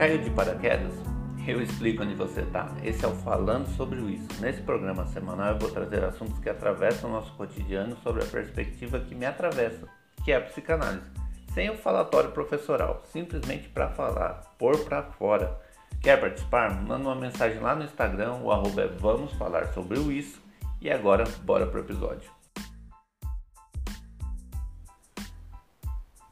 Caiu de paraquedas? Eu explico onde você está. Esse é o Falando sobre Isso. Nesse programa semanal eu vou trazer assuntos que atravessam o nosso cotidiano sobre a perspectiva que me atravessa, que é a psicanálise. Sem o falatório professoral, simplesmente para falar, pôr para fora. Quer participar? Manda uma mensagem lá no Instagram, o arroba é Vamos Falar Sobre o Isso. E agora, bora pro episódio.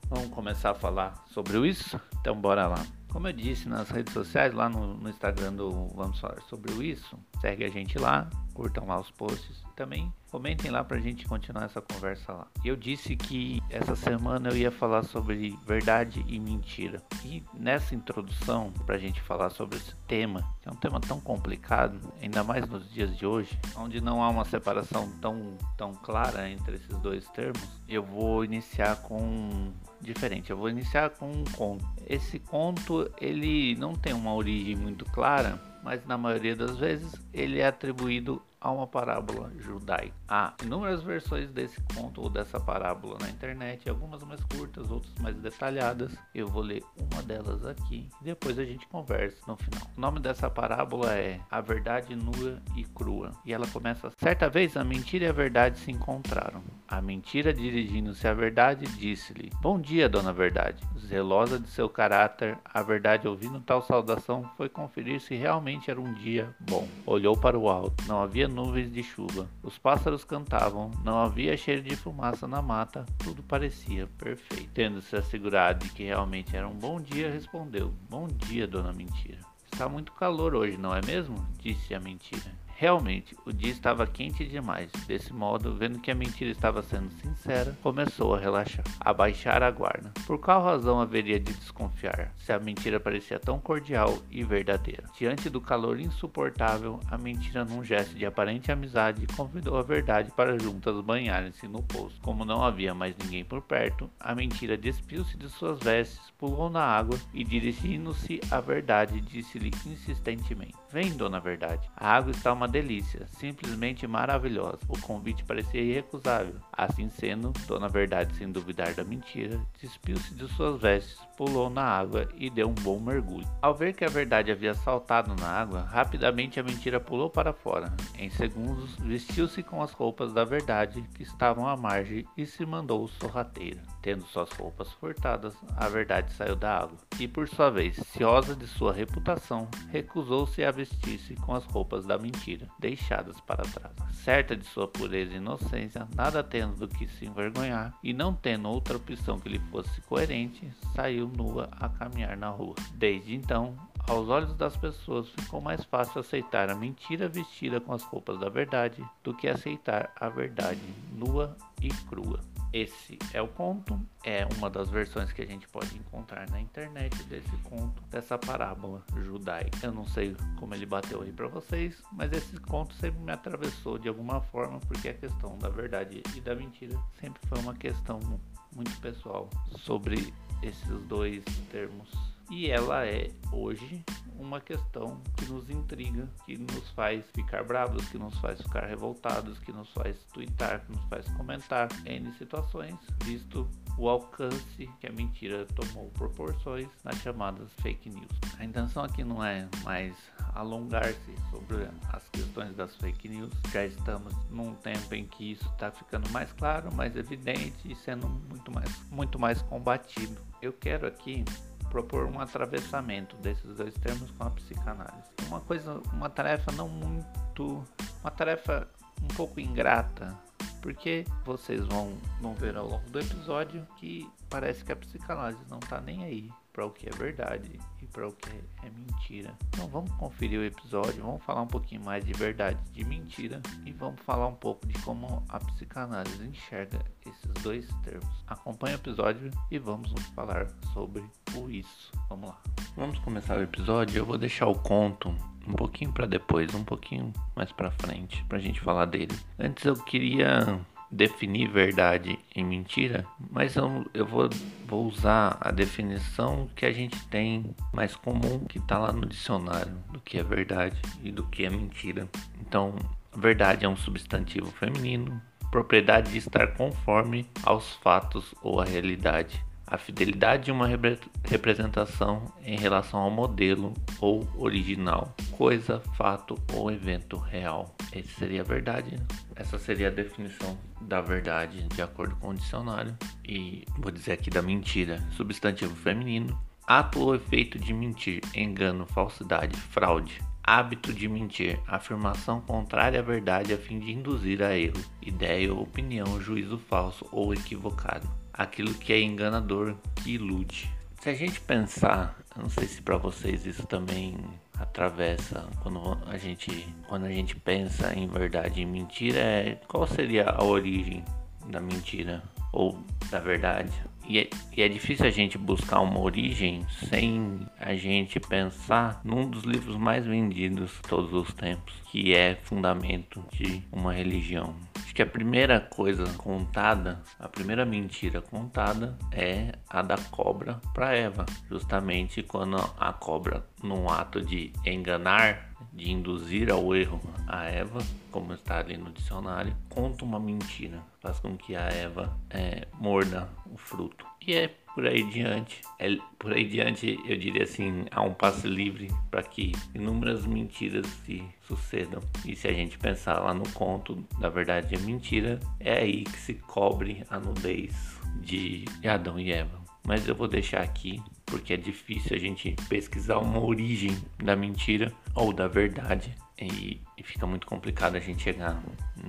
Vamos começar a falar sobre isso? Então bora lá. Como eu disse nas redes sociais, lá no, no Instagram do Vamos Falar Sobre Isso, segue a gente lá, curtam lá os posts também comentem lá pra gente continuar essa conversa lá. Eu disse que essa semana eu ia falar sobre verdade e mentira. E nessa introdução, pra gente falar sobre esse tema, que é um tema tão complicado, ainda mais nos dias de hoje, onde não há uma separação tão, tão clara entre esses dois termos, eu vou iniciar com diferente. Eu vou iniciar com um conto. Esse conto ele não tem uma origem muito clara, mas na maioria das vezes ele é atribuído a uma parábola judaica. Há inúmeras versões desse conto ou dessa parábola na internet, algumas mais curtas, outras mais detalhadas. Eu vou ler uma delas aqui e depois a gente conversa no final. O nome dessa parábola é A Verdade Nua e Crua e ela começa: Certa vez a mentira e a verdade se encontraram. A mentira, dirigindo-se à verdade, disse-lhe: Bom dia, dona Verdade. Zelosa de seu caráter, a verdade, ouvindo tal saudação, foi conferir se realmente era um dia bom. Olhou para o alto, não havia nuvens de chuva. Os pássaros cantavam, não havia cheiro de fumaça na mata, tudo parecia perfeito. Tendo-se assegurado de que realmente era um bom dia, respondeu: Bom dia, dona Mentira. Está muito calor hoje, não é mesmo? disse a mentira. Realmente, o dia estava quente demais. Desse modo, vendo que a mentira estava sendo sincera, começou a relaxar, a baixar a guarda. Por qual razão haveria de desconfiar, se a mentira parecia tão cordial e verdadeira? Diante do calor insuportável, a mentira, num gesto de aparente amizade, convidou a verdade para juntas banharem-se no poço. Como não havia mais ninguém por perto, a mentira despiu-se de suas vestes, pulou na água e, dirigindo-se à verdade, disse-lhe insistentemente: Vem, dona Verdade, a água está uma delícia, simplesmente maravilhosa. O convite parecia irrecusável. Assim sendo, Dona Verdade, sem duvidar da mentira, despiu-se de suas vestes, pulou na água e deu um bom mergulho. Ao ver que a verdade havia saltado na água, rapidamente a mentira pulou para fora. Em segundos, vestiu-se com as roupas da verdade que estavam à margem e se mandou sorrateira. Tendo suas roupas furtadas, a verdade saiu da água e, por sua vez, ciosa de sua reputação, recusou-se a vestir-se com as roupas da mentira deixadas para trás. Certa de sua pureza e inocência, nada tendo do que se envergonhar, e não tendo outra opção que lhe fosse coerente, saiu nua a caminhar na rua. Desde então, aos olhos das pessoas ficou mais fácil aceitar a mentira vestida com as roupas da verdade do que aceitar a verdade nua e crua. Esse é o conto, é uma das versões que a gente pode encontrar na internet desse conto, dessa parábola judaica. Eu não sei como ele bateu aí para vocês, mas esse conto sempre me atravessou de alguma forma, porque a questão da verdade e da mentira sempre foi uma questão muito pessoal sobre esses dois termos e ela é hoje uma questão que nos intriga, que nos faz ficar bravos, que nos faz ficar revoltados, que nos faz twittar, que nos faz comentar N situações, visto o alcance que a mentira tomou proporções nas chamadas fake news. A intenção aqui não é mais alongar-se sobre as questões das fake news, já estamos num tempo em que isso está ficando mais claro, mais evidente e sendo muito mais, muito mais combatido. Eu quero aqui propor um atravessamento desses dois termos com a psicanálise. Uma coisa, uma tarefa não muito, uma tarefa um pouco ingrata, porque vocês vão, vão ver ao longo do episódio que parece que a psicanálise não está nem aí para o que é verdade e para o que é mentira. Então vamos conferir o episódio, vamos falar um pouquinho mais de verdade de mentira e vamos falar um pouco de como a psicanálise enxerga esses dois termos. Acompanhe o episódio e vamos falar sobre o isso. Vamos lá. Vamos começar o episódio. Eu vou deixar o conto um pouquinho para depois, um pouquinho mais para frente, para a gente falar dele. Antes eu queria definir verdade e mentira, mas eu, eu vou, vou usar a definição que a gente tem mais comum que está lá no dicionário do que é verdade e do que é mentira. Então, verdade é um substantivo feminino, propriedade de estar conforme aos fatos ou à realidade. A fidelidade de uma representação em relação ao modelo ou original, coisa, fato ou evento real. Essa seria a verdade. Essa seria a definição da verdade de acordo com o dicionário. E vou dizer aqui da mentira: substantivo feminino, ato ou efeito de mentir, engano, falsidade, fraude. Hábito de mentir, afirmação contrária à verdade a fim de induzir a erro, ideia ou opinião, juízo falso ou equivocado aquilo que é enganador, que ilude. Se a gente pensar, eu não sei se para vocês isso também atravessa quando a gente quando a gente pensa em verdade e mentira, é, qual seria a origem da mentira ou da verdade? E é, e é, difícil a gente buscar uma origem sem a gente pensar num dos livros mais vendidos todos os tempos, que é Fundamento de uma Religião. Acho que a primeira coisa contada, a primeira mentira contada é a da cobra para Eva, justamente quando a cobra, num ato de enganar, de induzir ao erro a Eva, como está ali no dicionário, conta uma mentira, faz com que a Eva é, morda o fruto. E é por aí diante. É, por aí diante, eu diria assim, há um passe livre para que inúmeras mentiras se sucedam. E se a gente pensar lá no conto da verdade é mentira, é aí que se cobre a nudez de Adão e Eva. Mas eu vou deixar aqui porque é difícil a gente pesquisar uma origem da mentira ou da verdade e, e, fica muito complicado a gente chegar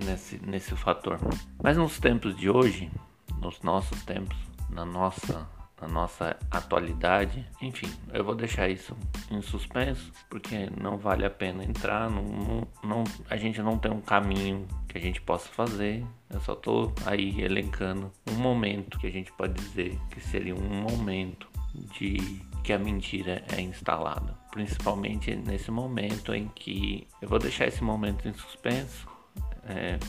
nesse, nesse fator. Mas nos tempos de hoje, nos nossos tempos, na nossa na nossa atualidade. Enfim, eu vou deixar isso em suspenso porque não vale a pena entrar. Não, não, não, a gente não tem um caminho que a gente possa fazer. Eu só tô aí elencando um momento que a gente pode dizer que seria um momento de que a mentira é instalada. Principalmente nesse momento em que eu vou deixar esse momento em suspenso. É,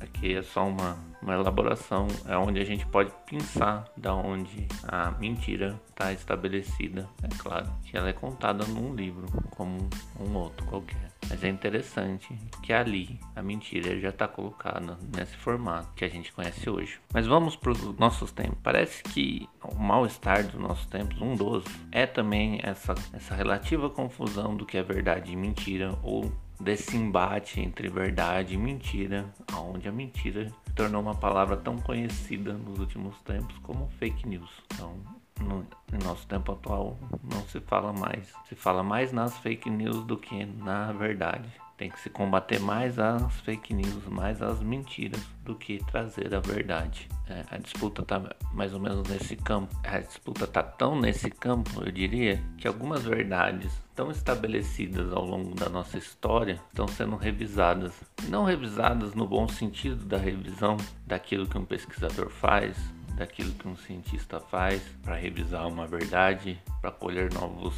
aqui é só uma uma elaboração é onde a gente pode pensar da onde a mentira está estabelecida. É claro que ela é contada num livro, como um outro qualquer. Mas é interessante que ali a mentira já está colocada nesse formato que a gente conhece hoje. Mas vamos para os nossos tempos. Parece que o mal-estar dos nossos tempos, um dos, é também essa, essa relativa confusão do que é verdade e mentira, ou desse embate entre verdade e mentira, onde a mentira tornou uma palavra tão conhecida nos últimos tempos como fake news. Então, no, no, nosso tempo atual não se fala mais. Se fala mais nas fake news do que na verdade. Tem que se combater mais as fake news, mais as mentiras, do que trazer a verdade. É, a disputa está mais ou menos nesse campo. A disputa está tão nesse campo, eu diria, que algumas verdades tão estabelecidas ao longo da nossa história estão sendo revisadas. Não revisadas no bom sentido da revisão daquilo que um pesquisador faz, daquilo que um cientista faz para revisar uma verdade, para colher novos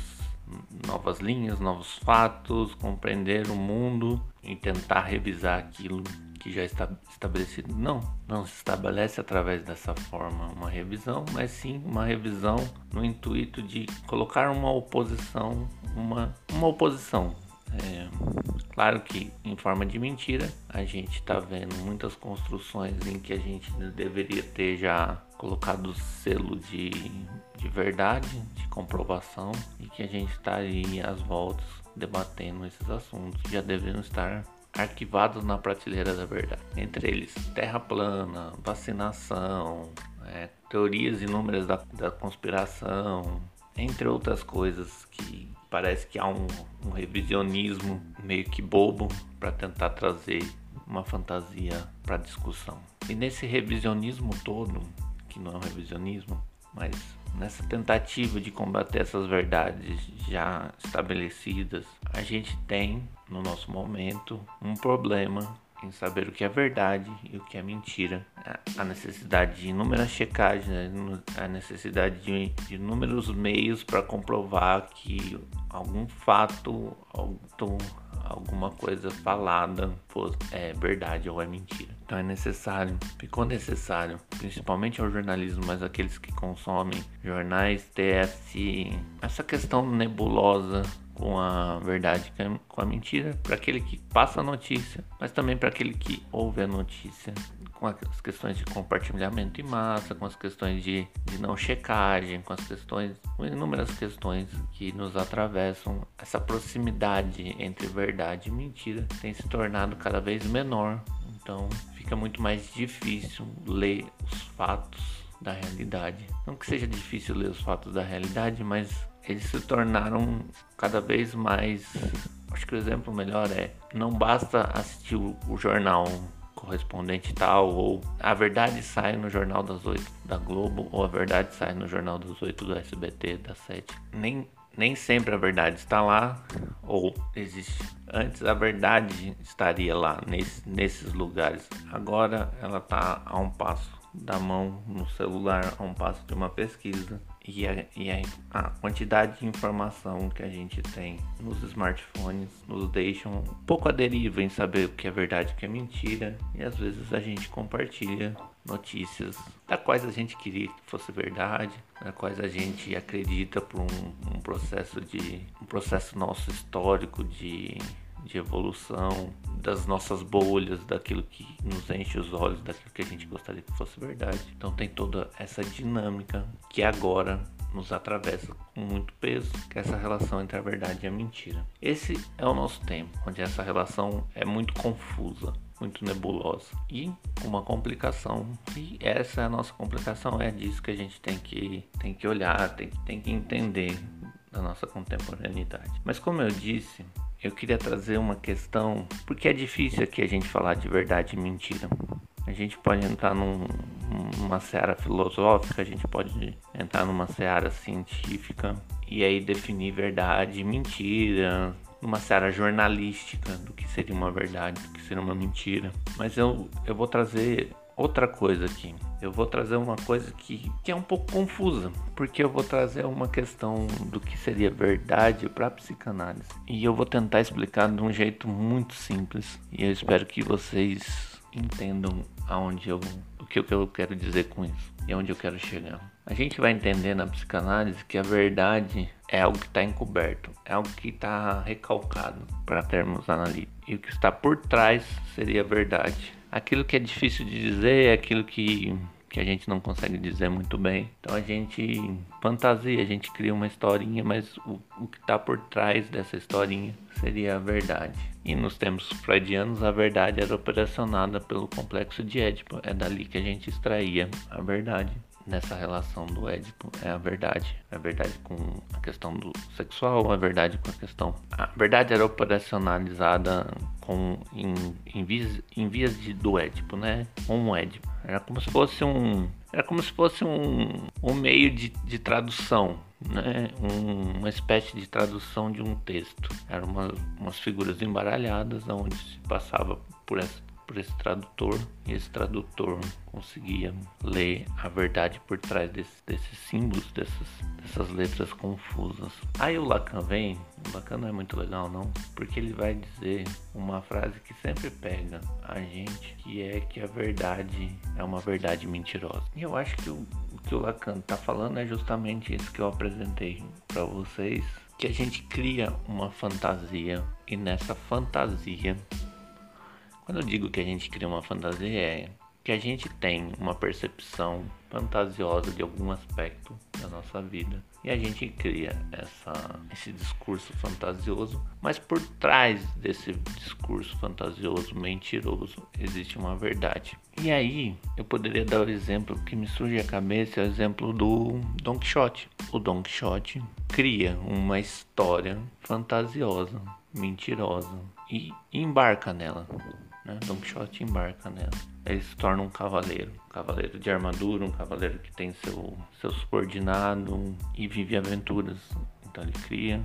novas linhas, novos fatos, compreender o mundo e tentar revisar aquilo que já está estabelecido. Não, não se estabelece através dessa forma uma revisão, mas sim uma revisão no intuito de colocar uma oposição, uma, uma oposição. É, claro que em forma de mentira, a gente está vendo muitas construções em que a gente deveria ter já colocado o selo de, de verdade, de comprovação, e que a gente está aí às voltas debatendo esses assuntos. Já deveriam estar arquivados na prateleira da verdade. Entre eles, terra plana, vacinação, é, teorias inúmeras da, da conspiração, entre outras coisas que parece que há um, um revisionismo meio que bobo para tentar trazer uma fantasia para discussão. E nesse revisionismo todo, que não é um revisionismo, mas nessa tentativa de combater essas verdades já estabelecidas, a gente tem no nosso momento um problema em saber o que é verdade e o que é mentira, a necessidade de inúmeras checagens, a necessidade de, de inúmeros meios para comprovar que algum fato, algum, alguma coisa falada é verdade ou é mentira. Então é necessário, ficou necessário, principalmente ao jornalismo, mas aqueles que consomem jornais, ter essa questão nebulosa com a verdade, com a mentira, para aquele que passa a notícia, mas também para aquele que ouve a notícia com as questões de compartilhamento em massa, com as questões de, de não checagem, com as questões, com inúmeras questões que nos atravessam. Essa proximidade entre verdade e mentira tem se tornado cada vez menor, então fica muito mais difícil ler os fatos da realidade. Não que seja difícil ler os fatos da realidade, mas eles se tornaram cada vez mais. Acho que o exemplo melhor é: não basta assistir o, jornal correspondente tal, ou a verdade sai no Jornal das Oito da Globo, ou a verdade sai no Jornal das Oito do SBT, das Sete. Nem, nem sempre a verdade está lá, ou existe. Antes a verdade estaria lá, nesse, nesses lugares. Agora ela está a um passo da mão no celular, a um passo de uma pesquisa e, a, e a, a, quantidade de informação que a gente tem nos smartphones nos deixam um pouco a deriva em saber o que é verdade e o que é mentira. E às vezes a gente compartilha notícias da quais a gente queria que fosse verdade, da quais a gente acredita por um, um processo de um processo nosso histórico de de evolução, das nossas bolhas, daquilo que nos enche os olhos, daquilo que a gente gostaria que fosse verdade. Então tem toda essa dinâmica que agora nos atravessa com muito peso, que é essa relação entre a verdade e a mentira. Esse é o nosso tempo, onde essa relação é muito confusa, muito nebulosa e uma complicação. E essa é a nossa complicação, é disso que a gente tem que, tem que olhar, tem, tem que entender da nossa contemporaneidade. Mas como eu disse, eu queria trazer uma questão, porque é difícil aqui a gente falar de verdade e mentira. A gente pode entrar num, numa seara filosófica, a gente pode entrar numa seara científica e aí definir verdade e mentira, numa seara jornalística do que seria uma verdade, do que seria uma mentira. Mas eu, eu vou trazer outra coisa aqui. Eu vou trazer uma coisa que, que é um pouco confusa, porque eu vou trazer uma questão do que seria verdade para psicanálise. E eu vou tentar explicar de um jeito muito simples. E eu espero que vocês entendam aonde eu, o que eu quero dizer com isso e aonde eu quero chegar. A gente vai entender na psicanálise que a verdade é algo que está encoberto, é algo que está recalcado para termos analíticos. E o que está por trás seria a verdade aquilo que é difícil de dizer é aquilo que, que a gente não consegue dizer muito bem. Então a gente fantasia, a gente cria uma historinha, mas o, o que está por trás dessa historinha seria a verdade. E nos tempos freudianos, a verdade era operacionada pelo complexo de Édipo. É dali que a gente extraía a verdade nessa relação do Édipo é a verdade. É a verdade com a questão do sexual, a verdade com a questão. A verdade era operacionalizada com, em, em, vias, em vias de, do Édipo, né? Com o Édipo. Era como se fosse um. Era como se fosse um, um meio de, de tradução, né? Um, uma espécie de tradução de um texto. Eram uma, umas figuras embaralhadas onde se passava por essa por esse tradutor e esse tradutor conseguia ler a verdade por trás desse, desses símbolos, dessas, dessas letras confusas. Aí o Lacan vem, o Lacan não é muito legal não, porque ele vai dizer uma frase que sempre pega a gente, que é que a verdade é uma verdade mentirosa. E eu acho que o, o que o Lacan está falando é justamente isso que eu apresentei para vocês, que a gente cria uma fantasia e nessa fantasia quando eu digo que a gente cria uma fantasia, é que a gente tem uma percepção fantasiosa de algum aspecto da nossa vida e a gente cria essa, esse discurso fantasioso, mas por trás desse discurso fantasioso, mentiroso, existe uma verdade. E aí eu poderia dar o exemplo que me surge à cabeça, é o exemplo do Don Quixote. O Don Quixote cria uma história fantasiosa, mentirosa e embarca nela né? Don Quixote embarca nela. Ele se torna um cavaleiro, um cavaleiro de armadura, um cavaleiro que tem seu, seu subordinado e vive aventuras. Então ele cria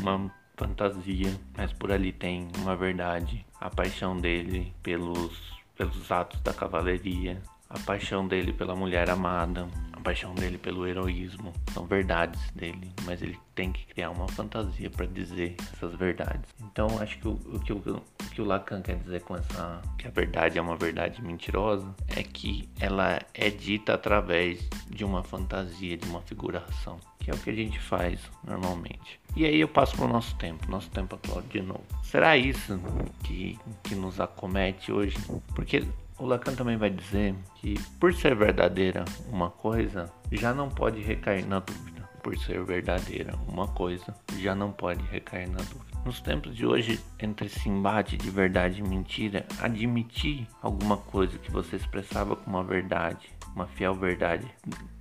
uma fantasia, mas por ali tem uma verdade. A paixão dele pelos, pelos atos da cavalaria, a paixão dele pela mulher amada, paixão dele pelo heroísmo, são verdades dele, mas ele tem que criar uma fantasia para dizer essas verdades. Então acho que o, o, que o, o que o Lacan quer dizer com essa que a verdade é uma verdade mentirosa é que ela é dita através de uma fantasia, de uma figuração, que é o que a gente faz normalmente. E aí eu passo para o nosso tempo, nosso tempo atual de novo. Será isso que, que nos acomete hoje? Porque o Lacan também vai dizer que, por ser verdadeira uma coisa, já não pode recair na dúvida. Por ser verdadeira uma coisa, já não pode recair na dúvida. Nos tempos de hoje, entre esse embate de verdade e mentira, admitir alguma coisa que você expressava como uma verdade, uma fiel verdade,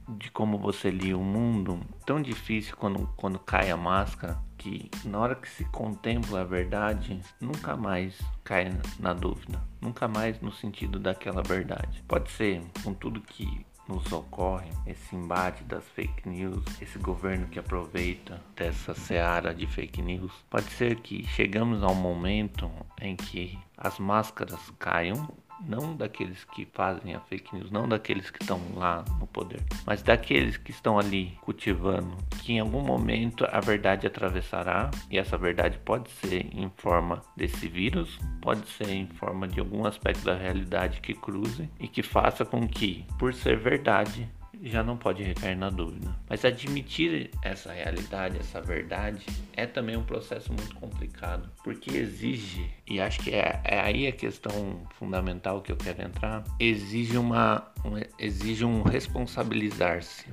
de como você lia o mundo, tão difícil quando, quando cai a máscara, que na hora que se contempla a verdade, nunca mais cai na dúvida, nunca mais no sentido daquela verdade. Pode ser com tudo que nos ocorre, esse embate das fake news, esse governo que aproveita dessa seara de fake news, pode ser que chegamos a um momento em que as máscaras caiam não daqueles que fazem a fake news, não daqueles que estão lá no poder, mas daqueles que estão ali cultivando, que em algum momento a verdade atravessará, e essa verdade pode ser em forma desse vírus, pode ser em forma de algum aspecto da realidade que cruze e que faça com que, por ser verdade, já não pode recair na dúvida. Mas admitir essa realidade, essa verdade, é também um processo muito complicado, porque exige, e acho que é, é aí a questão fundamental que eu quero entrar, exige uma, um, exige um responsabilizar-se.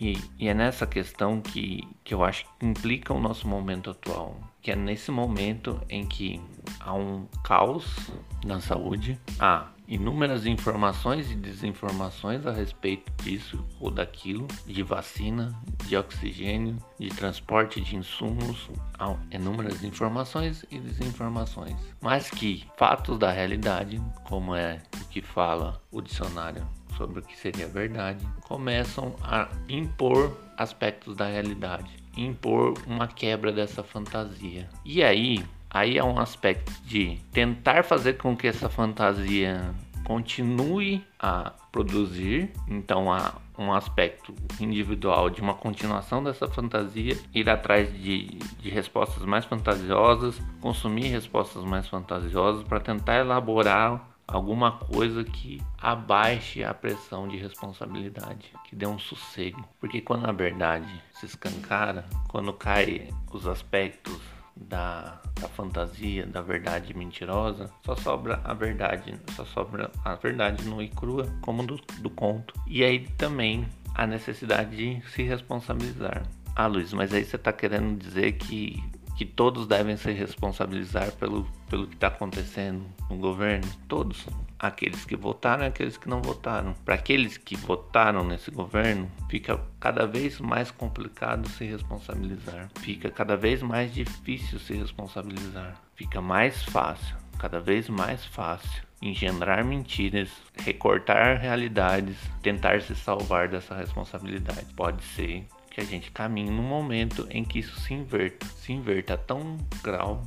E, e, é nessa questão que, que eu acho que implica o nosso momento atual, que é nesse momento em que há um caos na saúde, há inúmeras informações e desinformações a respeito disso ou daquilo, de vacina, de oxigênio, de transporte de insumos, há inúmeras informações e desinformações, mas que fatos da realidade, como é o que fala o dicionário sobre o que seria verdade, começam a impor aspectos da realidade, impor uma quebra dessa fantasia. E aí, aí é um aspecto de tentar fazer com que essa fantasia continue a produzir, então há um aspecto individual de uma continuação dessa fantasia, ir atrás de, de respostas mais fantasiosas, consumir respostas mais fantasiosas para tentar elaborar alguma coisa que abaixe a pressão de responsabilidade, que dê um sossego. Porque quando a verdade se escancara, quando cai os aspectos da, da fantasia, da verdade mentirosa, só sobra a verdade, só sobra a verdade nua e crua, como do, do conto. E aí também a necessidade de se responsabilizar. Ah, Luiz, mas aí você está querendo dizer que que todos devem se responsabilizar pelo, pelo que está acontecendo no governo? Todos. Aqueles que votaram e aqueles que não votaram. Para aqueles que votaram nesse governo, fica cada vez mais complicado se responsabilizar. Fica cada vez mais difícil se responsabilizar. Fica mais fácil, cada vez mais fácil engendrar mentiras, recortar realidades, tentar se salvar dessa responsabilidade. Pode ser que a gente caminhe no momento em que isso se inverta, se inverta a tão grau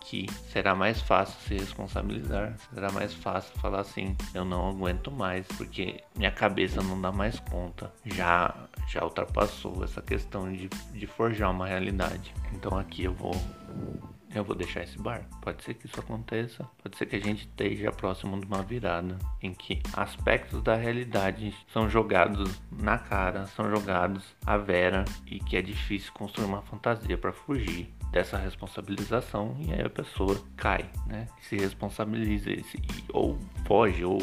que será mais fácil se responsabilizar, será mais fácil falar assim, eu não aguento mais porque minha cabeça não dá mais conta, já já ultrapassou essa questão de, de forjar uma realidade. Então aqui eu vou eu vou deixar esse bar. Pode ser que isso aconteça, pode ser que a gente esteja próximo de uma virada em que aspectos da realidade são jogados na cara, são jogados à vera e que é difícil construir uma fantasia para fugir dessa responsabilização e aí a pessoa cai, né? Se responsabiliza ou foge ou,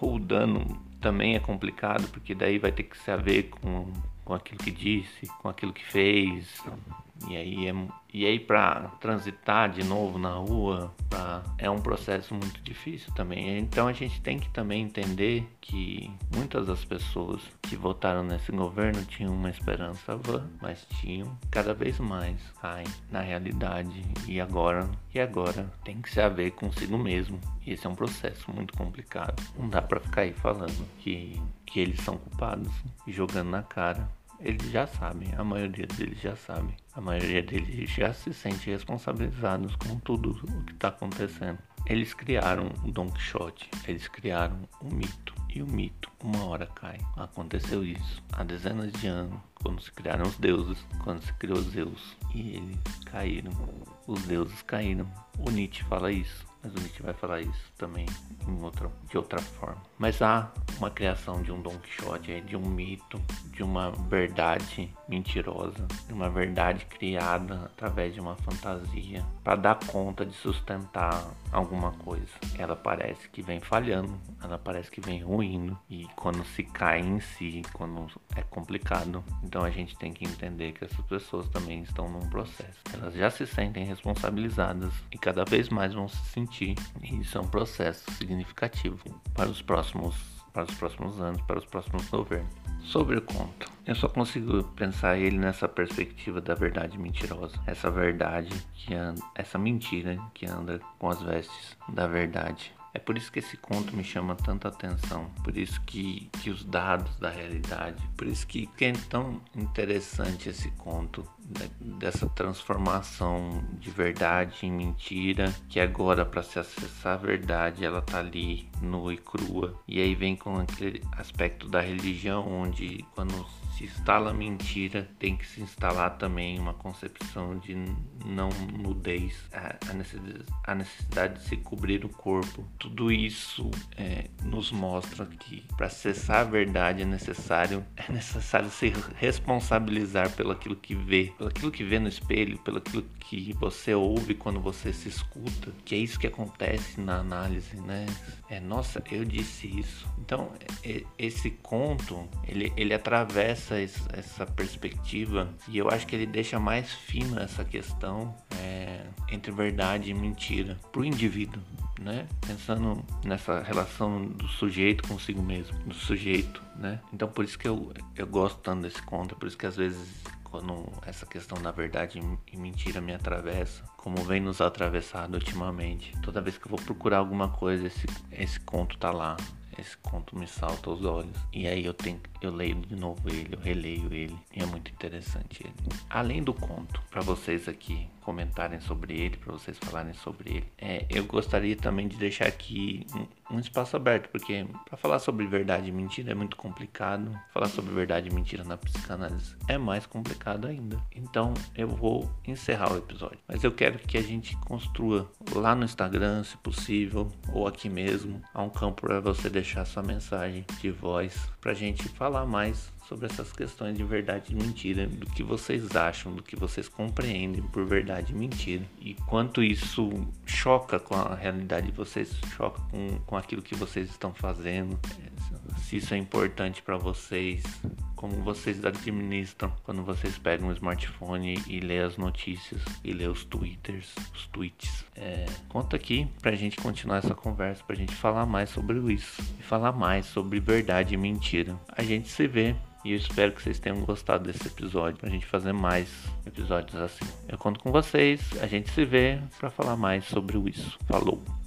ou o dano também é complicado porque daí vai ter que se haver com com aquilo que disse, com aquilo que fez. E aí, é, aí para transitar de novo na rua pra, é um processo muito difícil também. Então a gente tem que também entender que muitas das pessoas que votaram nesse governo tinham uma esperança vã, mas tinham cada vez mais na realidade e agora e agora tem que se haver consigo mesmo. E esse é um processo muito complicado. Não dá para ficar aí falando que que eles são culpados jogando na cara. Eles já sabem, a maioria deles já sabe. A maioria deles já se sente responsabilizados com tudo o que está acontecendo. Eles criaram o Don Quixote, eles criaram um mito. e o mito uma hora cai. Aconteceu isso há dezenas de anos, quando se criaram os deuses, quando se criou Zeus e eles caíram. Os deuses caíram. O Nietzsche fala isso mas o Nietzsche vai falar isso também outra, de outra forma. Mas há uma criação de um Don Quixote, de um mito, de uma verdade mentirosa, de uma verdade criada através de uma fantasia para dar conta de sustentar alguma coisa. Ela parece que vem falhando, ela parece que vem ruindo e quando se cai em si, quando é complicado, então a gente tem que entender que essas pessoas também estão num processo. Elas já se sentem responsabilizadas e cada vez mais vão se sentir e isso é um processo significativo para os próximos, para os próximos anos, para os próximos governos. Sobre o conto, eu só consigo pensar ele nessa perspectiva da verdade mentirosa, essa verdade que anda, essa mentira que anda com as vestes da verdade. É por isso que esse conto me chama tanta atenção, por isso que, que os dados da realidade, por isso que, que é tão interessante esse conto dessa transformação de verdade em mentira, que agora para se acessar a verdade ela tá ali nua e crua. E aí vem com aquele aspecto da religião onde quando se instala mentira, tem que se instalar também uma concepção de não nudez, a a necessidade de se cobrir o corpo. Tudo isso é, nos mostra que para acessar a verdade é necessário é necessário se responsabilizar pelo aquilo que vê, pelo aquilo que vê no espelho, pelo aquilo que você ouve quando você se escuta, que é isso que acontece na análise, né? É, nossa, eu disse isso. Então, esse conto, ele, ele atravessa essa perspectiva e eu acho que ele deixa mais fina essa questão é, entre verdade e mentira para o indivíduo, né? Pensando nessa relação do sujeito consigo mesmo, do sujeito, né? Então, por isso que eu, eu gosto tanto desse conto, por isso que às vezes quando essa questão da verdade e mentira me atravessa, como vem nos atravessado ultimamente. Toda vez que eu vou procurar alguma coisa, esse, esse conto tá lá. Esse conto me salta aos olhos. E aí eu tenho, eu leio de novo ele, eu releio ele. E é muito interessante ele. Além do conto, para vocês aqui comentarem sobre ele, para vocês falarem sobre ele. É, eu gostaria também de deixar aqui um, um espaço aberto, porque para falar sobre verdade e mentira é muito complicado. Falar sobre verdade e mentira na psicanálise é mais complicado ainda. Então eu vou encerrar o episódio. Mas eu quero que a gente construa lá no Instagram, se possível, ou aqui mesmo, há um campo para você deixar sua mensagem de voz para a gente falar mais sobre essas questões de verdade e mentira, do que vocês acham, do que vocês compreendem por verdade e mentira, e quanto isso choca com a realidade de vocês, choca com, com aquilo que vocês estão fazendo, se isso é importante para vocês, como vocês administram quando vocês pegam o smartphone e lê as notícias e lê os twitters, os tweets. É, conta aqui pra gente continuar essa conversa, pra gente falar mais sobre isso e falar mais sobre verdade e mentira. A gente se vê e eu espero que vocês tenham gostado desse episódio, pra gente fazer mais episódios assim. Eu conto com vocês, a gente se vê para falar mais sobre isso. Falou!